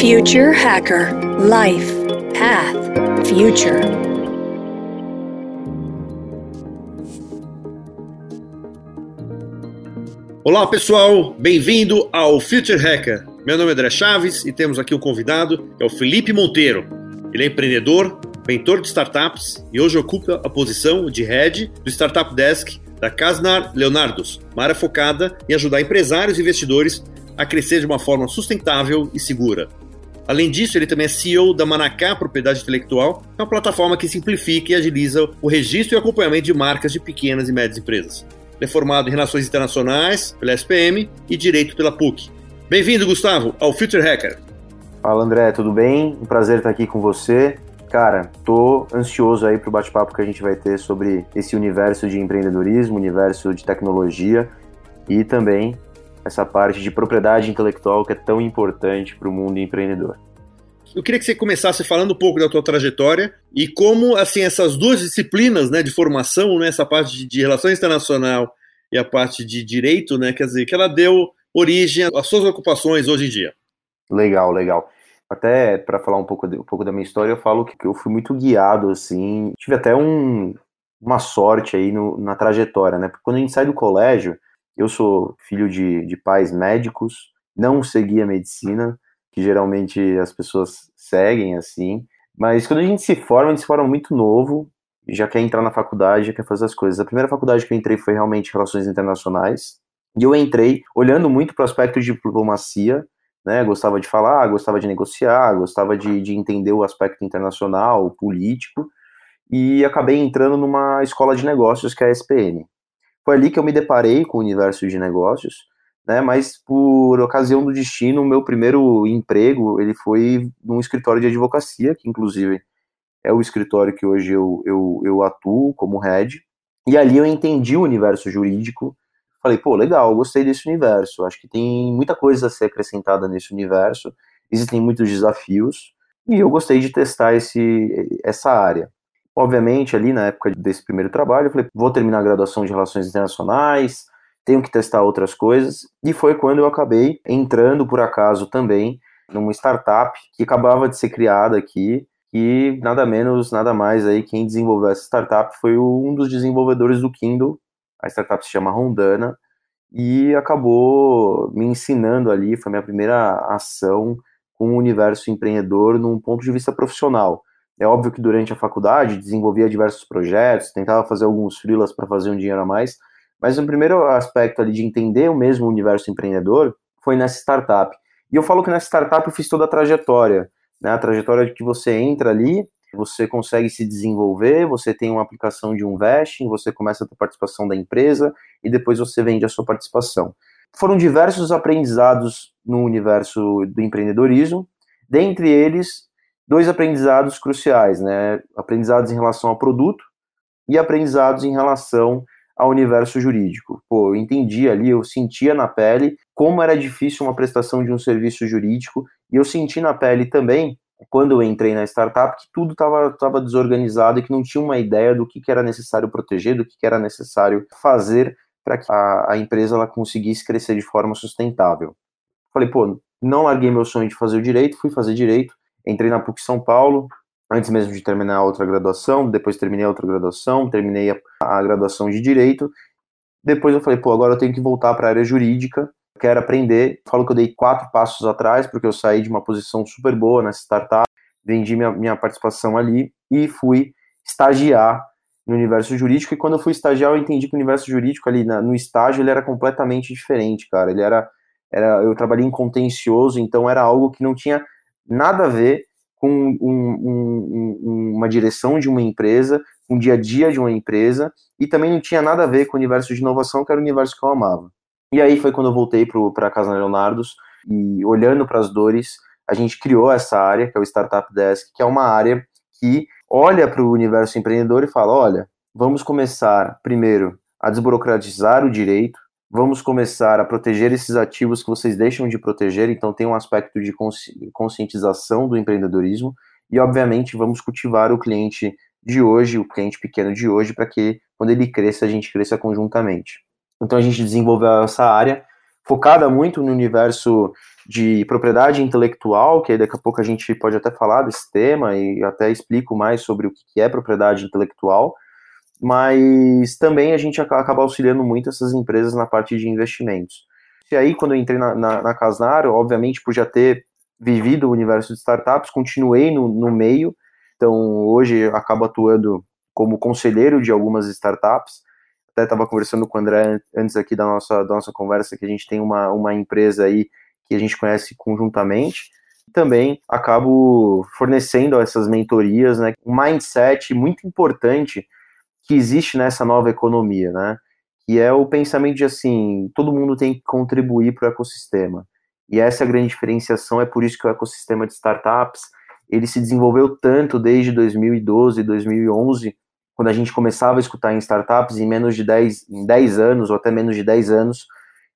Future Hacker Life Path Future. Olá pessoal, bem-vindo ao Future Hacker. Meu nome é André Chaves e temos aqui um convidado, é o Felipe Monteiro. Ele é empreendedor, mentor de startups e hoje ocupa a posição de head do Startup Desk da Casnar Leonardos, uma área focada em ajudar empresários e investidores a crescer de uma forma sustentável e segura. Além disso, ele também é CEO da Manacá Propriedade Intelectual, uma plataforma que simplifica e agiliza o registro e acompanhamento de marcas de pequenas e médias empresas. Ele é formado em Relações Internacionais pela SPM e Direito pela PUC. Bem-vindo, Gustavo, ao Future Hacker. Fala, André, tudo bem? Um prazer estar aqui com você. Cara, tô ansioso aí pro bate-papo que a gente vai ter sobre esse universo de empreendedorismo, universo de tecnologia e também essa parte de propriedade intelectual que é tão importante para o mundo empreendedor. Eu queria que você começasse falando um pouco da tua trajetória e como assim essas duas disciplinas, né, de formação, né, essa parte de relações internacional e a parte de direito, né, quer dizer, que ela deu origem às suas ocupações hoje em dia. Legal, legal. Até para falar um pouco, de, um pouco da minha história, eu falo que eu fui muito guiado, assim, tive até um, uma sorte aí no, na trajetória, né? Porque quando a gente sai do colégio, eu sou filho de, de pais médicos, não segui a medicina, que geralmente as pessoas seguem assim, mas quando a gente se forma, a gente se forma muito novo, já quer entrar na faculdade, já quer fazer as coisas. A primeira faculdade que eu entrei foi realmente Relações Internacionais, e eu entrei olhando muito para o aspecto de diplomacia, né? Gostava de falar, gostava de negociar, gostava de, de entender o aspecto internacional, político, e acabei entrando numa escola de negócios que é a SPN. Foi ali que eu me deparei com o universo de negócios, né? Mas por ocasião do destino, o meu primeiro emprego ele foi num escritório de advocacia, que inclusive é o escritório que hoje eu, eu, eu atuo como head. E ali eu entendi o universo jurídico. Falei, pô, legal, gostei desse universo. Acho que tem muita coisa a ser acrescentada nesse universo. Existem muitos desafios. E eu gostei de testar esse, essa área. Obviamente, ali na época desse primeiro trabalho, eu falei, vou terminar a graduação de Relações Internacionais, tenho que testar outras coisas, e foi quando eu acabei entrando, por acaso, também numa startup que acabava de ser criada aqui, e nada menos, nada mais aí, quem desenvolveu essa startup foi um dos desenvolvedores do Kindle, a startup se chama Rondana, e acabou me ensinando ali, foi minha primeira ação com o universo empreendedor num ponto de vista profissional. É óbvio que durante a faculdade desenvolvia diversos projetos, tentava fazer alguns freelas para fazer um dinheiro a mais, mas o primeiro aspecto ali de entender o mesmo universo empreendedor foi nessa startup. E eu falo que nessa startup eu fiz toda a trajetória, né? A trajetória de que você entra ali, você consegue se desenvolver, você tem uma aplicação de um vesting, você começa a ter participação da empresa e depois você vende a sua participação. Foram diversos aprendizados no universo do empreendedorismo, dentre eles dois aprendizados cruciais, né? Aprendizados em relação ao produto e aprendizados em relação ao universo jurídico. Pô, eu entendi ali, eu sentia na pele como era difícil uma prestação de um serviço jurídico e eu senti na pele também, quando eu entrei na startup, que tudo estava desorganizado e que não tinha uma ideia do que, que era necessário proteger, do que, que era necessário fazer para que a, a empresa ela conseguisse crescer de forma sustentável. Falei, pô, não larguei meu sonho de fazer o direito, fui fazer direito, entrei na PUC São Paulo, antes mesmo de terminar a outra graduação, depois terminei a outra graduação, terminei a, a graduação de Direito, depois eu falei, pô, agora eu tenho que voltar para a área jurídica, quero aprender, falo que eu dei quatro passos atrás, porque eu saí de uma posição super boa nessa startup, vendi minha, minha participação ali e fui estagiar no universo jurídico, e quando eu fui estagiar eu entendi que o universo jurídico ali na, no estágio ele era completamente diferente, cara, ele era, era, eu trabalhei em contencioso, então era algo que não tinha nada a ver com um, um, uma direção de uma empresa, com o dia a dia de uma empresa, e também não tinha nada a ver com o universo de inovação, que era o universo que eu amava. E aí foi quando eu voltei para a Casa Leonardos, e olhando para as dores, a gente criou essa área, que é o Startup Desk, que é uma área que olha para o universo empreendedor e fala: olha, vamos começar primeiro a desburocratizar o direito, vamos começar a proteger esses ativos que vocês deixam de proteger, então tem um aspecto de conscientização do empreendedorismo. E obviamente vamos cultivar o cliente de hoje, o cliente pequeno de hoje, para que quando ele cresça, a gente cresça conjuntamente. Então a gente desenvolveu essa área focada muito no universo de propriedade intelectual, que daqui a pouco a gente pode até falar desse tema e até explico mais sobre o que é propriedade intelectual, mas também a gente acaba auxiliando muito essas empresas na parte de investimentos. E aí, quando eu entrei na, na, na Casnar, obviamente por já ter vivido o universo de startups, continuei no, no meio, então hoje acabo atuando como conselheiro de algumas startups, até estava conversando com o André antes aqui da nossa, da nossa conversa, que a gente tem uma, uma empresa aí que a gente conhece conjuntamente, também acabo fornecendo essas mentorias, né, um mindset muito importante que existe nessa nova economia, né, que é o pensamento de assim, todo mundo tem que contribuir para o ecossistema. E essa é a grande diferenciação, é por isso que o ecossistema de startups, ele se desenvolveu tanto desde 2012, 2011, quando a gente começava a escutar em startups, em menos de 10, em 10 anos, ou até menos de 10 anos,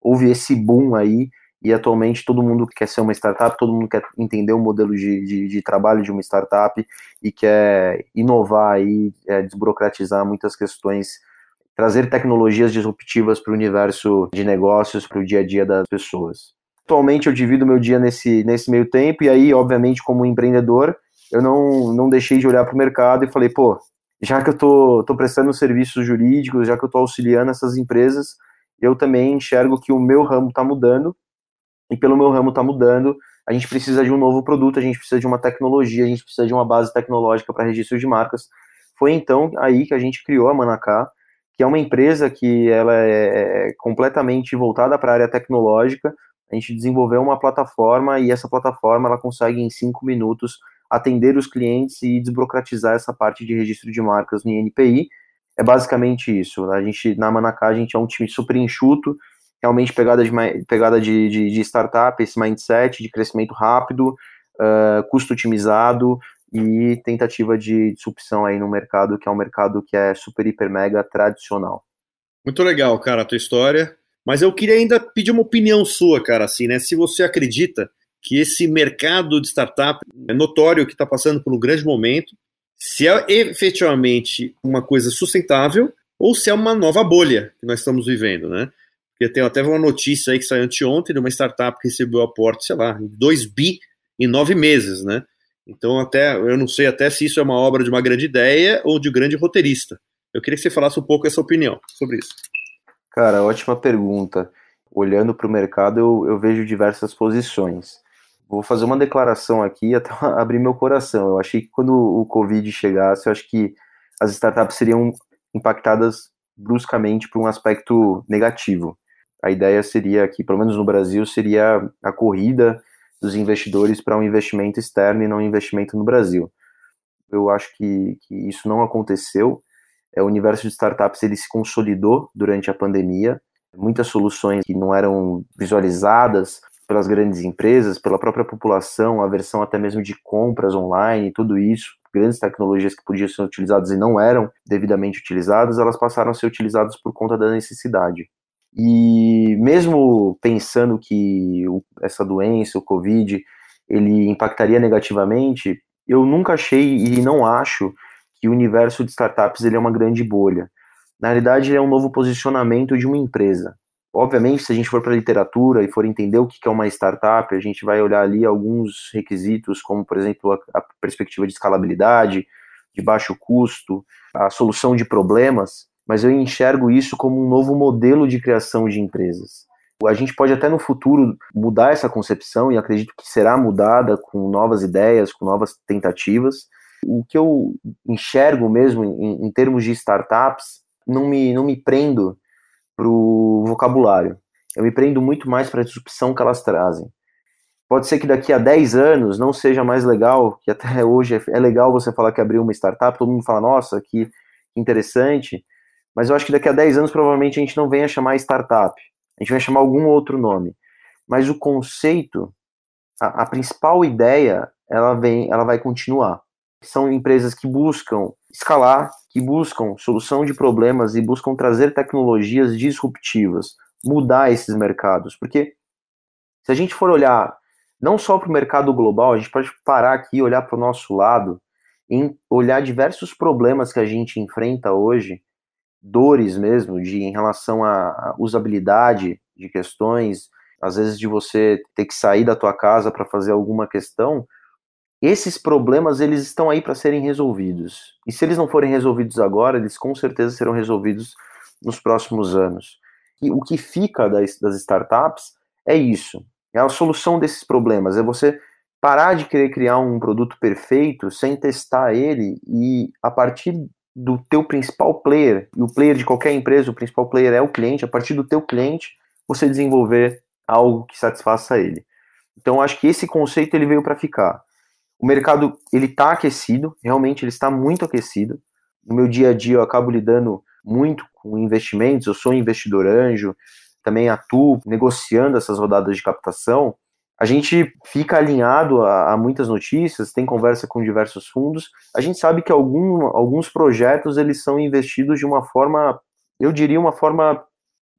houve esse boom aí, e atualmente todo mundo quer ser uma startup, todo mundo quer entender o modelo de, de, de trabalho de uma startup e quer inovar e é, desburocratizar muitas questões, trazer tecnologias disruptivas para o universo de negócios, para o dia a dia das pessoas. Atualmente eu divido meu dia nesse, nesse meio tempo, e aí, obviamente, como empreendedor, eu não, não deixei de olhar para o mercado e falei, pô, já que eu tô, tô prestando serviços jurídicos, já que eu tô auxiliando essas empresas, eu também enxergo que o meu ramo está mudando, e pelo meu ramo está mudando, a gente precisa de um novo produto, a gente precisa de uma tecnologia, a gente precisa de uma base tecnológica para registro de marcas. Foi então aí que a gente criou a Manacá, que é uma empresa que ela é, é completamente voltada para a área tecnológica. A gente desenvolveu uma plataforma e essa plataforma ela consegue em cinco minutos atender os clientes e desburocratizar essa parte de registro de marcas no INPI. É basicamente isso. A gente, na Manacá, a gente é um time super enxuto, realmente pegada de, pegada de, de, de startup, esse mindset de crescimento rápido, uh, custo otimizado e tentativa de disrupção aí no mercado, que é um mercado que é super, hiper, mega tradicional. Muito legal, cara, a tua história. Mas eu queria ainda pedir uma opinião sua, cara, assim, né? Se você acredita que esse mercado de startup é notório que está passando por um grande momento, se é efetivamente uma coisa sustentável ou se é uma nova bolha que nós estamos vivendo, né? Porque tem até uma notícia aí que saiu anteontem de uma startup que recebeu aporte, sei lá, 2 bi em nove meses, né? Então, até eu não sei até se isso é uma obra de uma grande ideia ou de um grande roteirista. Eu queria que você falasse um pouco essa opinião sobre isso. Cara, ótima pergunta. Olhando para o mercado, eu, eu vejo diversas posições vou fazer uma declaração aqui até abrir meu coração. Eu achei que quando o Covid chegasse, eu acho que as startups seriam impactadas bruscamente por um aspecto negativo. A ideia seria que, pelo menos no Brasil, seria a corrida dos investidores para um investimento externo e não um investimento no Brasil. Eu acho que, que isso não aconteceu. É, o universo de startups ele se consolidou durante a pandemia. Muitas soluções que não eram visualizadas pelas grandes empresas, pela própria população, a versão até mesmo de compras online, tudo isso, grandes tecnologias que podiam ser utilizadas e não eram devidamente utilizadas, elas passaram a ser utilizadas por conta da necessidade. E mesmo pensando que essa doença, o Covid, ele impactaria negativamente, eu nunca achei e não acho que o universo de startups ele é uma grande bolha. Na realidade, ele é um novo posicionamento de uma empresa. Obviamente, se a gente for para a literatura e for entender o que é uma startup, a gente vai olhar ali alguns requisitos, como, por exemplo, a, a perspectiva de escalabilidade, de baixo custo, a solução de problemas, mas eu enxergo isso como um novo modelo de criação de empresas. A gente pode até no futuro mudar essa concepção e acredito que será mudada com novas ideias, com novas tentativas. O que eu enxergo mesmo em, em termos de startups, não me, não me prendo para o vocabulário. Eu me prendo muito mais para a disrupção que elas trazem. Pode ser que daqui a 10 anos não seja mais legal, que até hoje é, é legal você falar que abriu uma startup, todo mundo fala, nossa, que interessante, mas eu acho que daqui a 10 anos provavelmente a gente não venha chamar startup, a gente vai chamar algum outro nome. Mas o conceito, a, a principal ideia, ela vem, ela vai continuar. São empresas que buscam escalar, que buscam solução de problemas e buscam trazer tecnologias disruptivas, mudar esses mercados. Porque se a gente for olhar não só para o mercado global, a gente pode parar aqui olhar para o nosso lado, em olhar diversos problemas que a gente enfrenta hoje, dores mesmo, de em relação à usabilidade de questões, às vezes de você ter que sair da tua casa para fazer alguma questão, esses problemas eles estão aí para serem resolvidos. E se eles não forem resolvidos agora, eles com certeza serão resolvidos nos próximos anos. E o que fica das, das startups é isso, é a solução desses problemas, é você parar de querer criar um produto perfeito sem testar ele e a partir do teu principal player, e o player de qualquer empresa, o principal player é o cliente, a partir do teu cliente, você desenvolver algo que satisfaça ele. Então acho que esse conceito ele veio para ficar. O mercado ele está aquecido, realmente ele está muito aquecido. No meu dia a dia eu acabo lidando muito com investimentos, eu sou investidor anjo, também atuo negociando essas rodadas de captação. A gente fica alinhado a, a muitas notícias, tem conversa com diversos fundos. A gente sabe que algum, alguns projetos eles são investidos de uma forma, eu diria uma forma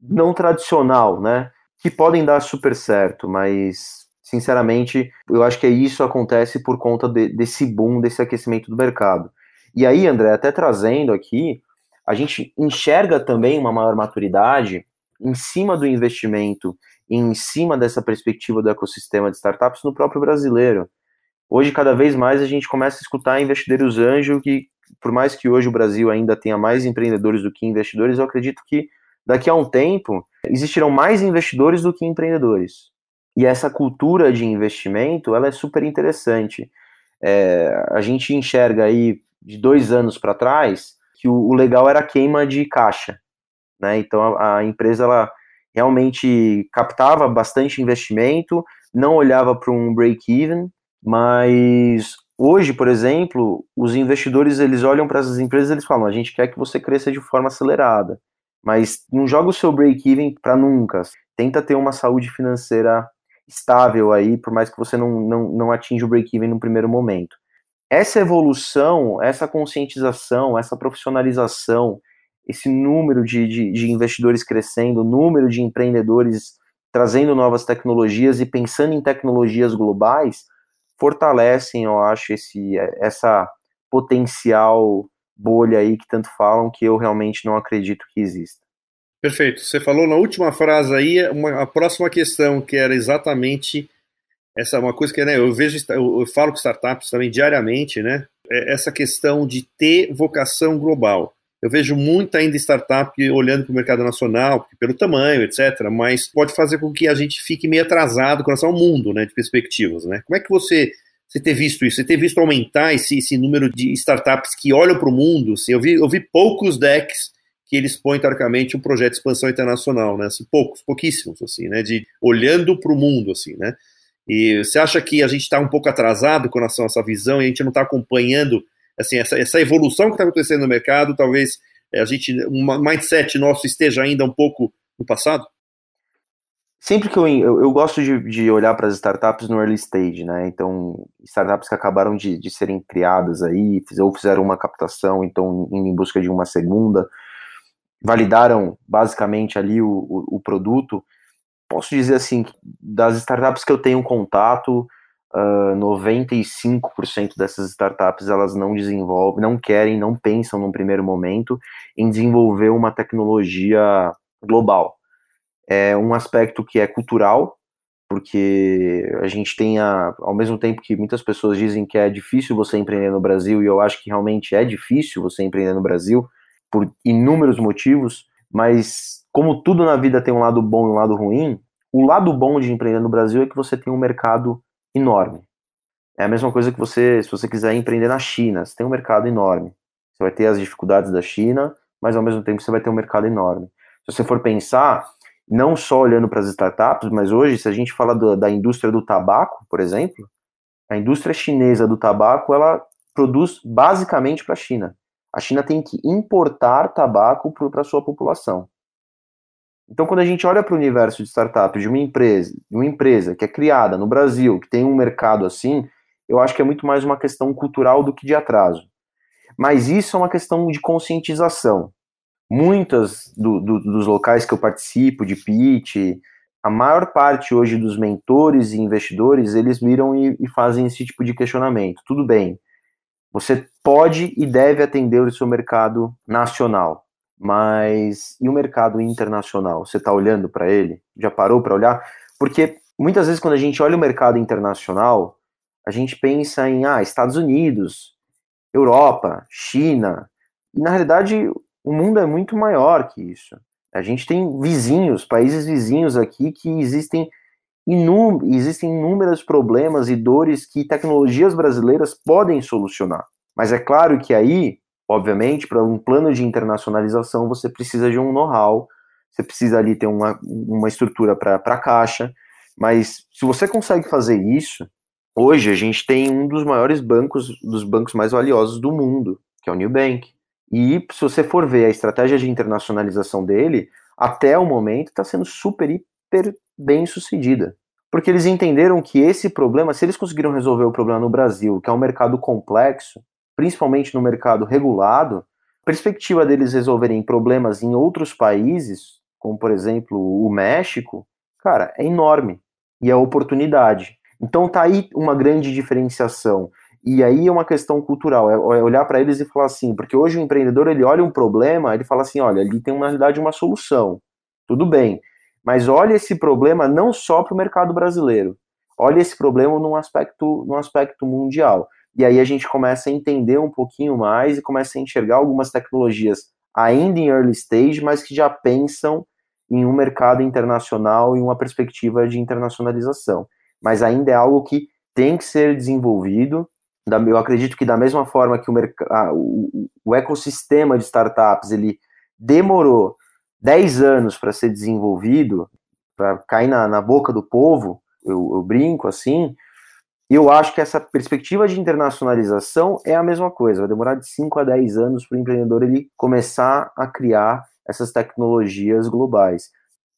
não tradicional, né? Que podem dar super certo, mas sinceramente, eu acho que isso acontece por conta de, desse boom, desse aquecimento do mercado. E aí, André, até trazendo aqui, a gente enxerga também uma maior maturidade em cima do investimento, em cima dessa perspectiva do ecossistema de startups no próprio brasileiro. Hoje, cada vez mais, a gente começa a escutar investidores anjo que, por mais que hoje o Brasil ainda tenha mais empreendedores do que investidores, eu acredito que daqui a um tempo existirão mais investidores do que empreendedores. E essa cultura de investimento, ela é super interessante. É, a gente enxerga aí de dois anos para trás que o, o, legal era a queima de caixa, né? Então a, a empresa ela realmente captava bastante investimento, não olhava para um break-even, mas hoje, por exemplo, os investidores eles olham para essas empresas e eles falam: a gente quer que você cresça de forma acelerada, mas não joga o seu break-even para nunca. Tenta ter uma saúde financeira estável aí, por mais que você não, não, não atinja o break-even no primeiro momento. Essa evolução, essa conscientização, essa profissionalização, esse número de, de, de investidores crescendo, o número de empreendedores trazendo novas tecnologias e pensando em tecnologias globais, fortalecem, eu acho, esse, essa potencial bolha aí que tanto falam que eu realmente não acredito que exista. Perfeito. Você falou na última frase aí uma, a próxima questão, que era exatamente essa uma coisa que né, eu vejo, eu, falo com startups também diariamente, né? É essa questão de ter vocação global. Eu vejo muita ainda startup olhando para o mercado nacional, pelo tamanho, etc., mas pode fazer com que a gente fique meio atrasado com relação ao mundo, né, de perspectivas, né? Como é que você você ter visto isso, você ter visto aumentar esse, esse número de startups que olham para o mundo? Assim, eu, vi, eu vi poucos decks que eles põem, teoricamente, um projeto de expansão internacional, né? Assim, poucos, pouquíssimos, assim, né? De olhando para o mundo, assim, né? E você acha que a gente está um pouco atrasado com relação a essa visão e a gente não está acompanhando, assim, essa, essa evolução que está acontecendo no mercado? Talvez eh, a gente, um mindset nosso esteja ainda um pouco no passado? Sempre que eu, eu, eu gosto de, de olhar para as startups no early stage, né? Então, startups que acabaram de, de serem criadas aí, ou fizeram uma captação, então em busca de uma segunda, validaram basicamente ali o, o, o, produto. Posso dizer assim, das startups que eu tenho contato, uh, 95% dessas startups elas não desenvolvem, não querem, não pensam num primeiro momento em desenvolver uma tecnologia global. É um aspecto que é cultural, porque a gente tem, a, ao mesmo tempo que muitas pessoas dizem que é difícil você empreender no Brasil, e eu acho que realmente é difícil você empreender no Brasil, por inúmeros motivos, mas como tudo na vida tem um lado bom e um lado ruim, o lado bom de empreender no Brasil é que você tem um mercado enorme. É a mesma coisa que você, se você quiser empreender na China, você tem um mercado enorme. Você vai ter as dificuldades da China, mas ao mesmo tempo você vai ter um mercado enorme. Se você for pensar, não só olhando para as startups, mas hoje, se a gente fala do, da indústria do tabaco, por exemplo, a indústria chinesa do tabaco, ela produz basicamente para a China a China tem que importar tabaco para a sua população. Então, quando a gente olha para o universo de startups de uma empresa, de uma empresa que é criada no Brasil, que tem um mercado assim, eu acho que é muito mais uma questão cultural do que de atraso. Mas isso é uma questão de conscientização. Muitas do, do, dos locais que eu participo, de pitch, a maior parte hoje dos mentores e investidores, eles viram e, e fazem esse tipo de questionamento. Tudo bem, você pode e deve atender o seu mercado nacional, mas e o mercado internacional? Você está olhando para ele? Já parou para olhar? Porque muitas vezes quando a gente olha o mercado internacional, a gente pensa em ah, Estados Unidos, Europa, China. E na realidade, o mundo é muito maior que isso. A gente tem vizinhos, países vizinhos aqui que existem inú existem inúmeros problemas e dores que tecnologias brasileiras podem solucionar. Mas é claro que aí, obviamente, para um plano de internacionalização, você precisa de um know-how, você precisa ali ter uma, uma estrutura para a caixa. Mas se você consegue fazer isso, hoje a gente tem um dos maiores bancos, dos bancos mais valiosos do mundo, que é o New Bank. E se você for ver a estratégia de internacionalização dele, até o momento está sendo super, hiper bem sucedida. Porque eles entenderam que esse problema, se eles conseguiram resolver o problema no Brasil, que é um mercado complexo, principalmente no mercado regulado, a perspectiva deles resolverem problemas em outros países, como por exemplo o México, cara, é enorme. E é oportunidade. Então tá aí uma grande diferenciação. E aí é uma questão cultural, é, é olhar para eles e falar assim, porque hoje o empreendedor ele olha um problema, ele fala assim, olha, ali tem na realidade uma solução. Tudo bem. Mas olha esse problema não só para o mercado brasileiro, olha esse problema num aspecto, num aspecto mundial. E aí a gente começa a entender um pouquinho mais e começa a enxergar algumas tecnologias ainda em early stage, mas que já pensam em um mercado internacional e uma perspectiva de internacionalização. Mas ainda é algo que tem que ser desenvolvido. Eu acredito que da mesma forma que o, o, o ecossistema de startups ele demorou 10 anos para ser desenvolvido, para cair na, na, boca do povo, eu, eu brinco assim, eu acho que essa perspectiva de internacionalização é a mesma coisa, vai demorar de 5 a 10 anos para o empreendedor ele começar a criar essas tecnologias globais.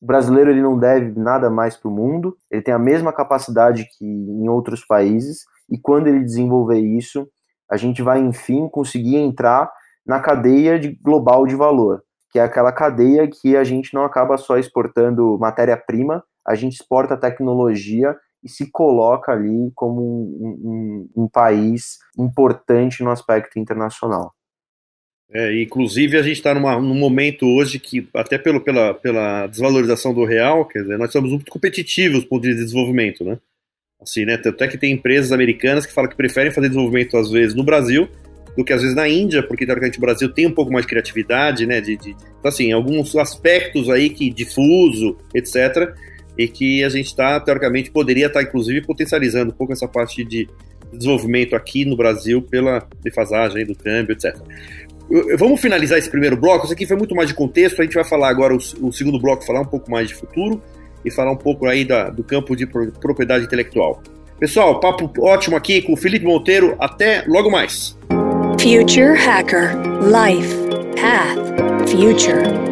O brasileiro ele não deve nada mais para o mundo, ele tem a mesma capacidade que em outros países, e quando ele desenvolver isso, a gente vai, enfim, conseguir entrar na cadeia de global de valor que é aquela cadeia que a gente não acaba só exportando matéria-prima, a gente exporta tecnologia e se coloca ali como um, um, um país importante no aspecto internacional. É, inclusive, a gente está num momento hoje que, até pelo, pela, pela desvalorização do real, quer dizer, nós somos muito competitivos de desenvolvimento, né? Assim, né? Até que tem empresas americanas que falam que preferem fazer desenvolvimento, às vezes, no Brasil do que às vezes na Índia, porque teoricamente o Brasil tem um pouco mais de criatividade, né? De, de então, assim, alguns aspectos aí que difuso, etc. E que a gente está, teoricamente, poderia estar, tá, inclusive, potencializando um pouco essa parte de desenvolvimento aqui no Brasil pela defasagem do câmbio, etc. Vamos finalizar esse primeiro bloco. Isso aqui foi muito mais de contexto. A gente vai falar agora o, o segundo bloco, falar um pouco mais de futuro e falar um pouco aí da, do campo de propriedade intelectual. Pessoal, papo ótimo aqui com o Felipe Monteiro. Até logo mais. Future Hacker Life Path Future